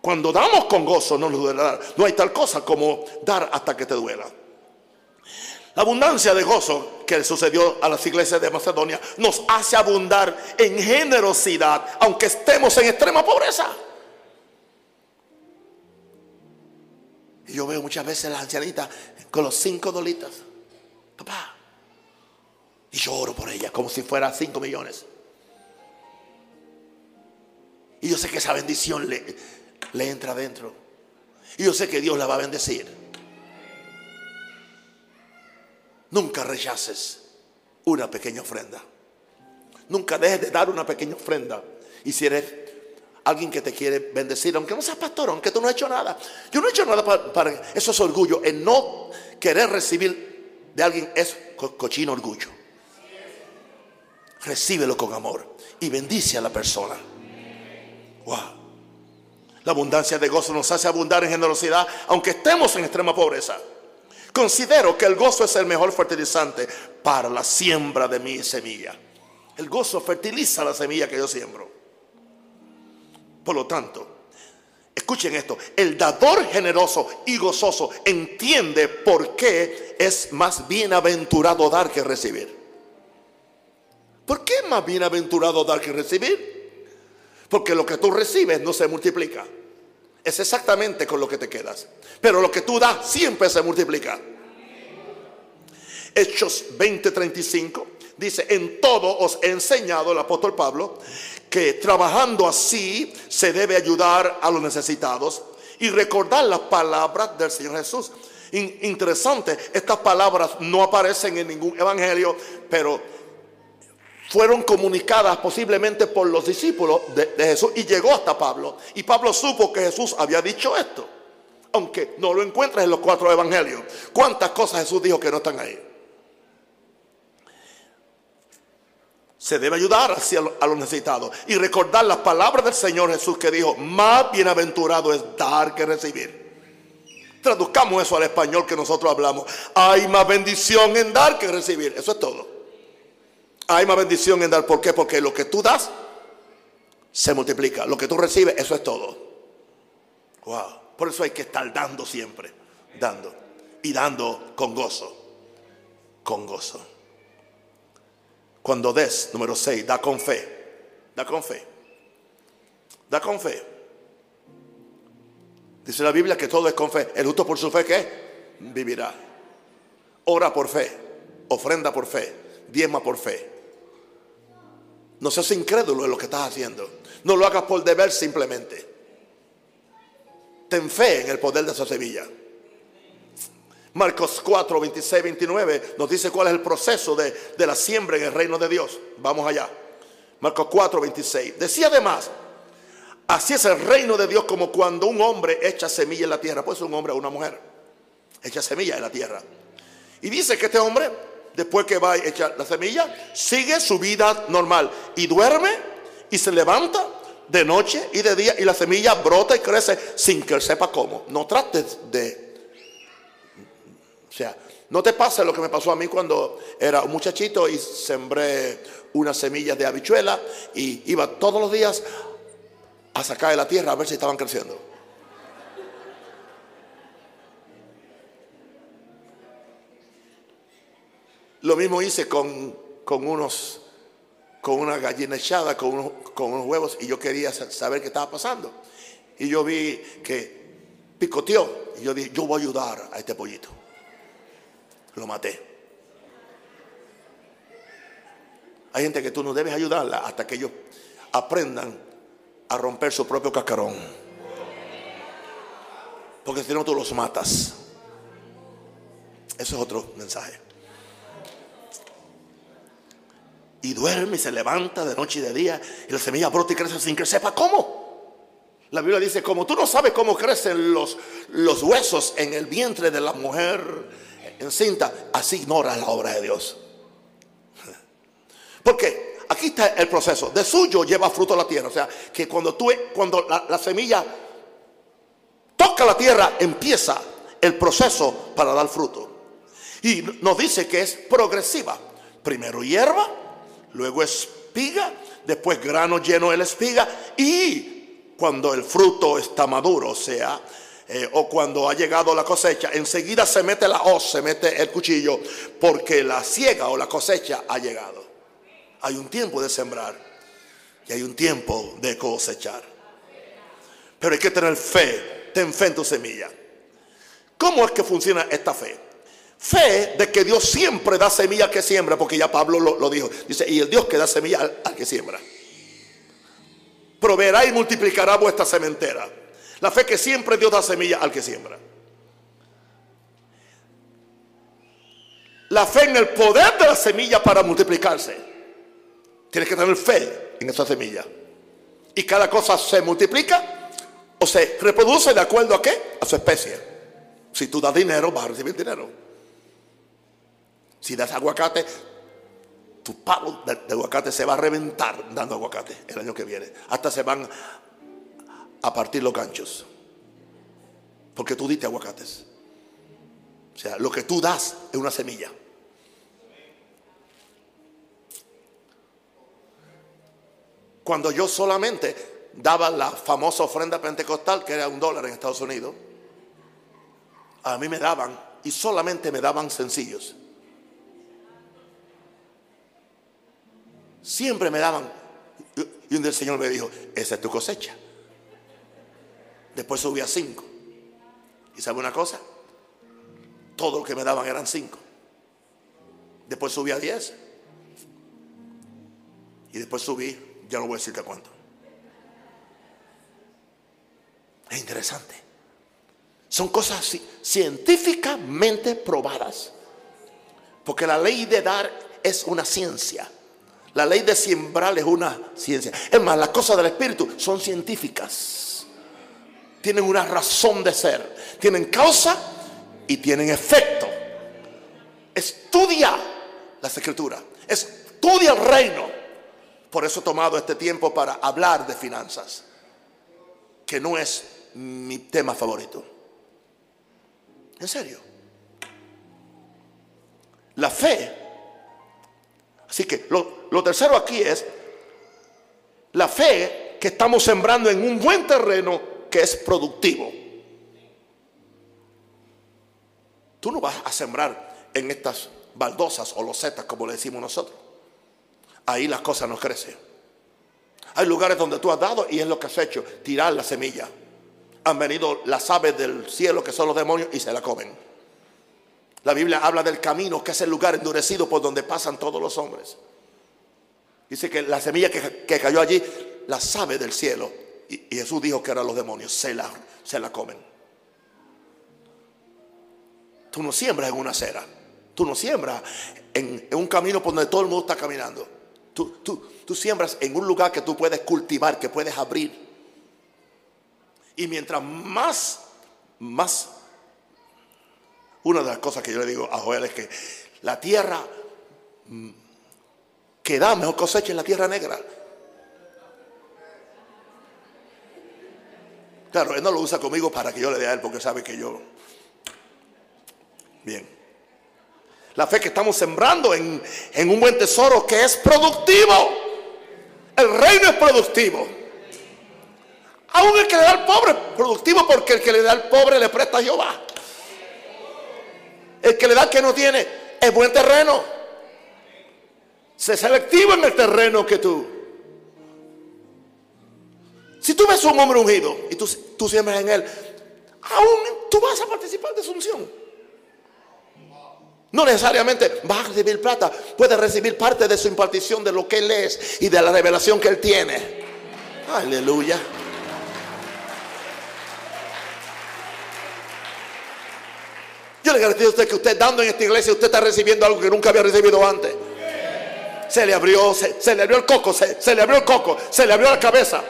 Cuando damos con gozo, no nos duele dar. No hay tal cosa como dar hasta que te duela. La abundancia de gozo que sucedió a las iglesias de Macedonia nos hace abundar en generosidad, aunque estemos en extrema pobreza. Y yo veo muchas veces las ancianitas con los cinco dolitas. Papá. Y yo oro por ella como si fuera cinco millones. Y yo sé que esa bendición le, le entra adentro. Y yo sé que Dios la va a bendecir. Nunca rechaces una pequeña ofrenda. Nunca dejes de dar una pequeña ofrenda. Y si eres alguien que te quiere bendecir, aunque no seas pastor, aunque tú no has hecho nada. Yo no he hecho nada para, eso es orgullo. El no querer recibir de alguien es cochino orgullo. Recíbelo con amor y bendice a la persona. Wow. La abundancia de gozo nos hace abundar en generosidad, aunque estemos en extrema pobreza. Considero que el gozo es el mejor fertilizante para la siembra de mi semilla. El gozo fertiliza la semilla que yo siembro. Por lo tanto, escuchen esto, el dador generoso y gozoso entiende por qué es más bienaventurado dar que recibir. ¿Por qué es más bienaventurado dar que recibir? Porque lo que tú recibes no se multiplica. Es exactamente con lo que te quedas. Pero lo que tú das siempre se multiplica. Hechos 20:35 dice, en todo os he enseñado el apóstol Pablo que trabajando así se debe ayudar a los necesitados y recordar las palabras del Señor Jesús. interesante, estas palabras no aparecen en ningún evangelio, pero fueron comunicadas posiblemente por los discípulos de, Jesús y llegó hasta Pablo. Y Pablo supo que Jesús había dicho esto, aunque no lo encuentras en los cuatro evangelios. ¿Cuántas cosas Jesús dijo que no están ahí? Se debe ayudar a los necesitados y recordar las palabras del Señor Jesús que dijo, más bienaventurado es dar que recibir. Traduzcamos eso al español que nosotros hablamos. Hay más bendición en dar que recibir. Eso es todo. Hay más bendición en dar. ¿Por qué? Porque lo que tú das se multiplica. Lo que tú recibes, eso es todo. Wow. Por eso hay que estar dando siempre. Dando. Y dando con gozo. Con gozo. Cuando des, número 6, da con fe. Da con fe. Da con fe. Dice la Biblia que todo es con fe. El justo por su fe, ¿qué? Vivirá. Ora por fe. Ofrenda por fe. Diezma por fe. No seas incrédulo en lo que estás haciendo. No lo hagas por deber simplemente. Ten fe en el poder de esa semilla. Marcos 4, 26, 29 nos dice cuál es el proceso de, de, la siembra en el reino de Dios. Vamos allá. Marcos 4, 26. Decía además, así es el reino de Dios como cuando un hombre echa semilla en la tierra. Puede ser un hombre o una mujer. Echa semilla en la tierra. Y dice que este hombre después que va a echar la semilla, sigue su vida normal y duerme y se levanta de noche y de día y la semilla brota y crece sin que él sepa cómo. No trates de... O sea, no te pase lo que me pasó a mí cuando era un muchachito y sembré unas semillas de habichuela y iba todos los días a sacar de la tierra a ver si estaban creciendo. Lo mismo hice con, unos, con una gallina echada, con unos, con unos huevos, y yo quería saber qué estaba pasando. Y yo vi que picoteó, y yo dije, yo voy a ayudar a este pollito. Lo maté. Hay gente que tú no debes ayudarla hasta que ellos aprendan a romper su propio cascarón. Porque si no, tú los matas. Eso es otro mensaje. Y duerme y se levanta de noche y de día y la semilla brota y crece sin que sepa cómo. La Biblia dice, como tú no sabes cómo crecen los, los huesos en el vientre de la mujer encinta, así ignora la obra de Dios. <laughs> Porque aquí está el proceso. De suyo lleva fruto la tierra. O sea, que cuando, tú, cuando la semilla toca la tierra, empieza el proceso para dar fruto. Y nos dice que es progresiva. Primero hierba, luego espiga, después grano lleno de la espiga y cuando el fruto está maduro, o sea, eh, o cuando ha llegado la cosecha, enseguida se mete la hoz, se mete el cuchillo, porque la siega o la cosecha ha llegado. Hay un tiempo de sembrar y hay un tiempo de cosechar. Pero hay que tener fe, ten fe en tu semilla. ¿Cómo es que funciona esta fe? Fe de que Dios siempre da semilla al que siembra, porque ya Pablo lo, dijo. Dice, y el Dios que da semilla al que siembra proveerá y multiplicará vuestra sementera. La fe que siempre Dios da semilla al que siembra. La fe en el poder de la semilla para multiplicarse. Tienes que tener fe en esa semilla. Y cada cosa se multiplica o se reproduce de acuerdo a qué? A su especie. Si tú das dinero, vas a recibir dinero. Si das aguacate, tu palo de, aguacate se va a reventar dando aguacate el año que viene. Hasta se van a partir los ganchos. Porque tú diste aguacates. O sea, lo que tú das es una semilla. Cuando yo solamente daba la famosa ofrenda pentecostal, que era un dólar en Estados Unidos, a mí me daban, y solamente me daban sencillos. Siempre me daban. Y un día el Señor me dijo, esa es tu cosecha. Después subí a cinco. ¿Y sabe una cosa? Todo lo que me daban eran cinco. Después subí a diez. Y después subí, ya no voy a decirte cuánto. Es interesante. Son cosas científicamente probadas. Porque la ley de dar es una ciencia. La ley de siembrar es una ciencia. Es más, las cosas del Espíritu son científicas. Tienen una razón de ser. Tienen causa y tienen efecto. Estudia las escrituras. Estudia el reino. Por eso he tomado este tiempo para hablar de finanzas. Que no es mi tema favorito. En serio. La fe Así que lo, tercero aquí es la fe que estamos sembrando en un buen terreno que es productivo. Tú no vas a sembrar en estas baldosas o losetas como le decimos nosotros. Ahí las cosas no crecen. Hay lugares donde tú has dado y es lo que has hecho, tirar la semilla. Han venido las aves del cielo que son los demonios y se la comen. La Biblia habla del camino, que es el lugar endurecido por donde pasan todos los hombres. Dice que la semilla que, cayó allí la sabe del cielo. Y, Jesús dijo que eran los demonios, se la, se la comen. Tú no siembras en una acera. Tú no siembras en, un camino por donde todo el mundo está caminando. Tú, tú siembras en un lugar que tú puedes cultivar, que puedes abrir. Y mientras más, más una de las cosas que yo le digo a Joel es que la tierra mm, que da mejor cosecha es la tierra negra. Claro, él no lo usa conmigo para que yo le dé a él porque sabe que yo... Bien. La fe que estamos sembrando en, en un buen tesoro que es productivo. El reino es productivo. Aún el que le da al pobre es productivo porque el que le da al pobre le presta a Jehová. El que le da que no tiene es buen terreno. Sé selectivo en el terreno que tú. Si tú ves un hombre ungido y tú, tú siembras en él, aún tú vas a participar de su unción. No necesariamente vas a recibir plata, puedes recibir parte de su impartición de lo que él es y de la revelación que él tiene. Aleluya. Yo le garantizo a usted que usted dando en esta iglesia, usted está recibiendo algo que nunca había recibido antes. Se le abrió, se, le abrió el coco, se, le abrió el coco, se le abrió la cabeza.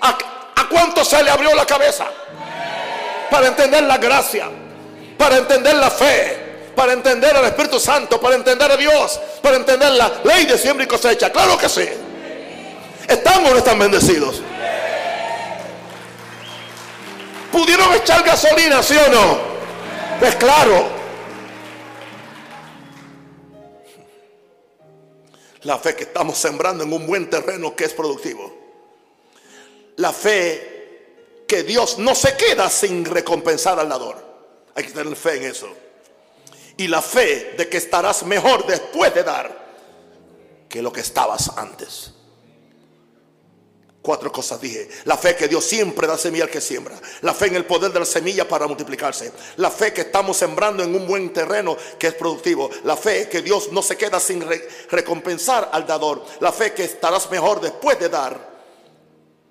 ¿A, ¿A cuánto se le abrió la cabeza? Para entender la gracia, para entender la fe, para entender al Espíritu Santo, para entender a Dios, para entender la ley de siembra y cosecha. Claro que sí. ¿Están o no están bendecidos? ¿Pudieron echar gasolina, sí o no? Pues claro. La fe que estamos sembrando en un buen terreno que es productivo. La fe que Dios no se queda sin recompensar al dador. Hay que tener fe en eso. Y la fe de que estarás mejor después de dar que lo que estabas antes. Cuatro cosas dije. La fe que Dios siempre da semilla al que siembra. La fe en el poder de la semilla para multiplicarse. La fe que estamos sembrando en un buen terreno que es productivo. La fe que Dios no se queda sin recompensar al dador. La fe que estarás mejor después de dar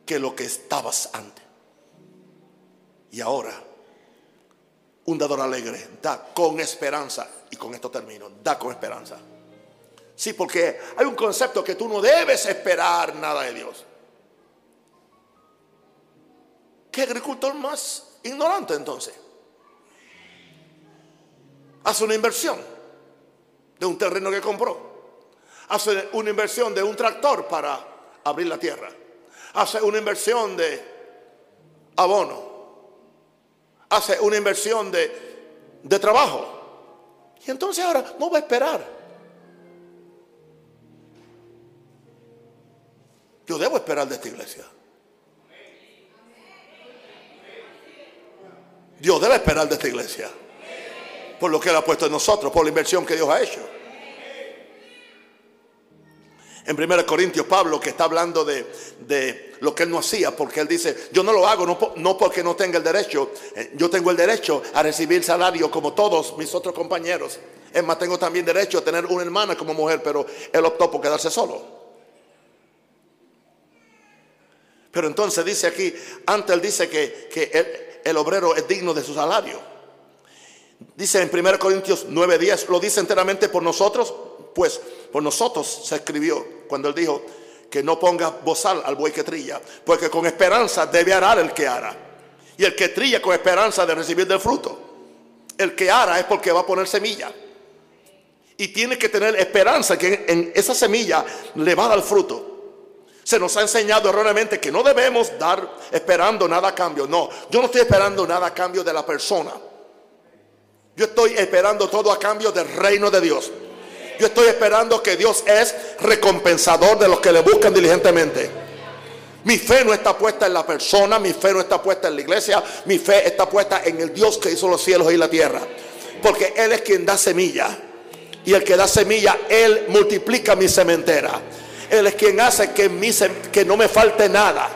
que lo que estabas antes. Y ahora, un dador alegre da con esperanza. Y con esto termino. Da con esperanza. Sí, porque hay un concepto que tú no debes esperar nada de Dios. ¿Qué agricultor más ignorante entonces? Hace una inversión de un terreno que compró. Hace una inversión de un tractor para abrir la tierra. Hace una inversión de abono. Hace una inversión de, de trabajo. Y entonces ahora no va a esperar. Yo debo esperar de esta iglesia. Dios debe esperar de esta iglesia. Por lo que Él ha puesto en nosotros, por la inversión que Dios ha hecho. En 1 Corintios, Pablo, que está hablando de, lo que él no hacía, porque él dice, yo no lo hago no, no, porque no tenga el derecho, eh, yo tengo el derecho a recibir salario como todos mis otros compañeros. Es más, tengo también derecho a tener una hermana como mujer, pero él optó por quedarse solo. Pero entonces dice aquí, antes él dice que, que él, el obrero es digno de su salario. Dice en 1 Corintios 9:10, lo dice enteramente por nosotros, pues por nosotros se escribió cuando él dijo que no ponga bozal al buey que trilla, porque con esperanza debe arar el que ara. Y el que trilla con esperanza de recibir del fruto. El que ara es porque va a poner semilla. Y tiene que tener esperanza que en esa semilla le va a dar fruto. Se nos ha enseñado erróneamente que no debemos dar esperando nada a cambio. No, yo no estoy esperando nada a cambio de la persona. Yo estoy esperando todo a cambio del reino de Dios. Yo estoy esperando que Dios es recompensador de los que le buscan diligentemente. Mi fe no está puesta en la persona, mi fe no está puesta en la iglesia, mi fe está puesta en el Dios que hizo los cielos y la tierra. Porque Él es quien da semilla. Y el que da semilla, Él multiplica mi cementera. Él es quien hace que, no me falte nada.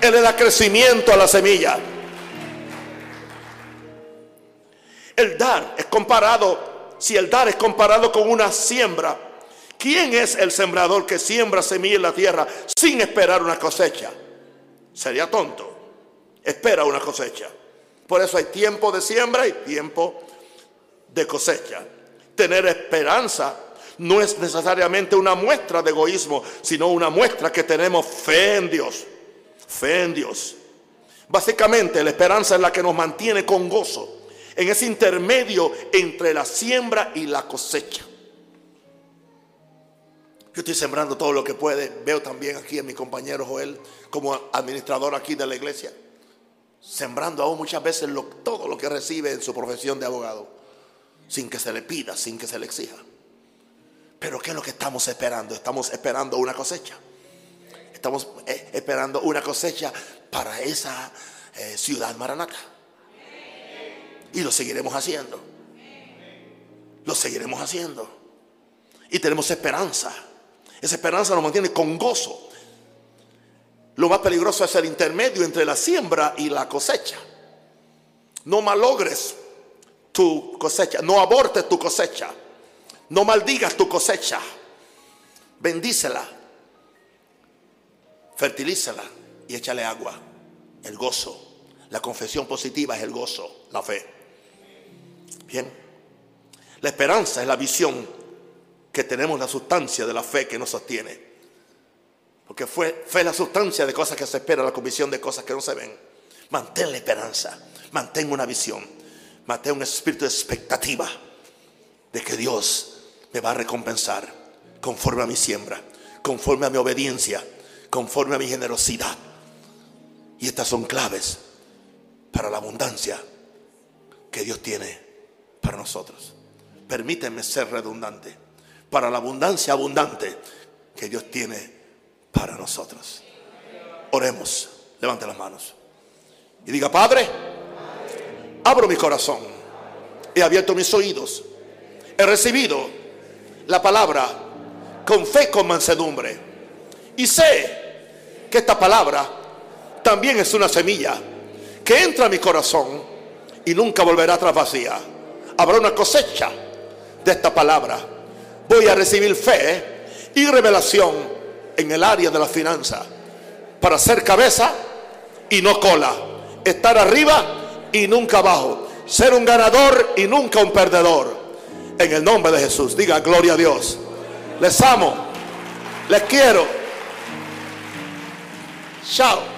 Él le da crecimiento a la semilla. El dar es comparado, si el dar es comparado con una siembra, ¿quién es el sembrador que siembra semilla en la tierra sin esperar una cosecha? Sería tonto. Espera una cosecha. Por eso hay tiempo de siembra y tiempo de cosecha. Tener esperanza no es necesariamente una muestra de egoísmo, sino una muestra que tenemos fe en Dios. Fe en Dios. Básicamente la esperanza es la que nos mantiene con gozo en ese intermedio entre la siembra y la cosecha. Yo estoy sembrando todo lo que puede. Veo también aquí a mi compañero Joel como administrador aquí de la iglesia. Sembrando aún muchas veces todo lo que recibe en su profesión de abogado. Sin que se le pida, sin que se le exija. Pero ¿qué es lo que estamos esperando? Estamos esperando una cosecha. Estamos eh, esperando una cosecha para esa eh, ciudad maranata. Y lo seguiremos haciendo. Lo seguiremos haciendo. Y tenemos esperanza. Esa esperanza nos mantiene con gozo. Lo más peligroso es el intermedio entre la siembra y la cosecha. No malogres tu cosecha. No abortes tu cosecha. No maldigas tu cosecha. Bendícela. Fertilízala y échale agua. El gozo. La confesión positiva es el gozo, la fe. Bien. La esperanza es la visión que tenemos, la sustancia de la fe que nos sostiene. Porque fue, fe es la sustancia de cosas que se esperan, la convicción de cosas que no se ven. Mantén la esperanza, mantén una visión, mantén un espíritu de expectativa de que Dios me va a recompensar conforme a mi siembra, conforme a mi obediencia, conforme a mi generosidad. Y estas son claves para la abundancia que Dios tiene para nosotros. Permíteme ser redundante. Para la abundancia abundante que Dios tiene para nosotros. Oremos. Levante las manos. Y diga, Padre, abro mi corazón. He abierto mis oídos. He recibido la palabra con fe, con mansedumbre. Y sé que esta palabra también es una semilla que entra a mi corazón y nunca volverá atrás vacía. Habrá una cosecha de esta palabra. Voy a recibir fe y revelación en el área de la finanza para ser cabeza y no cola, estar arriba y nunca abajo, ser un ganador y nunca un perdedor. En el nombre de Jesús, diga gloria a Dios. Les amo, les quiero. Chao.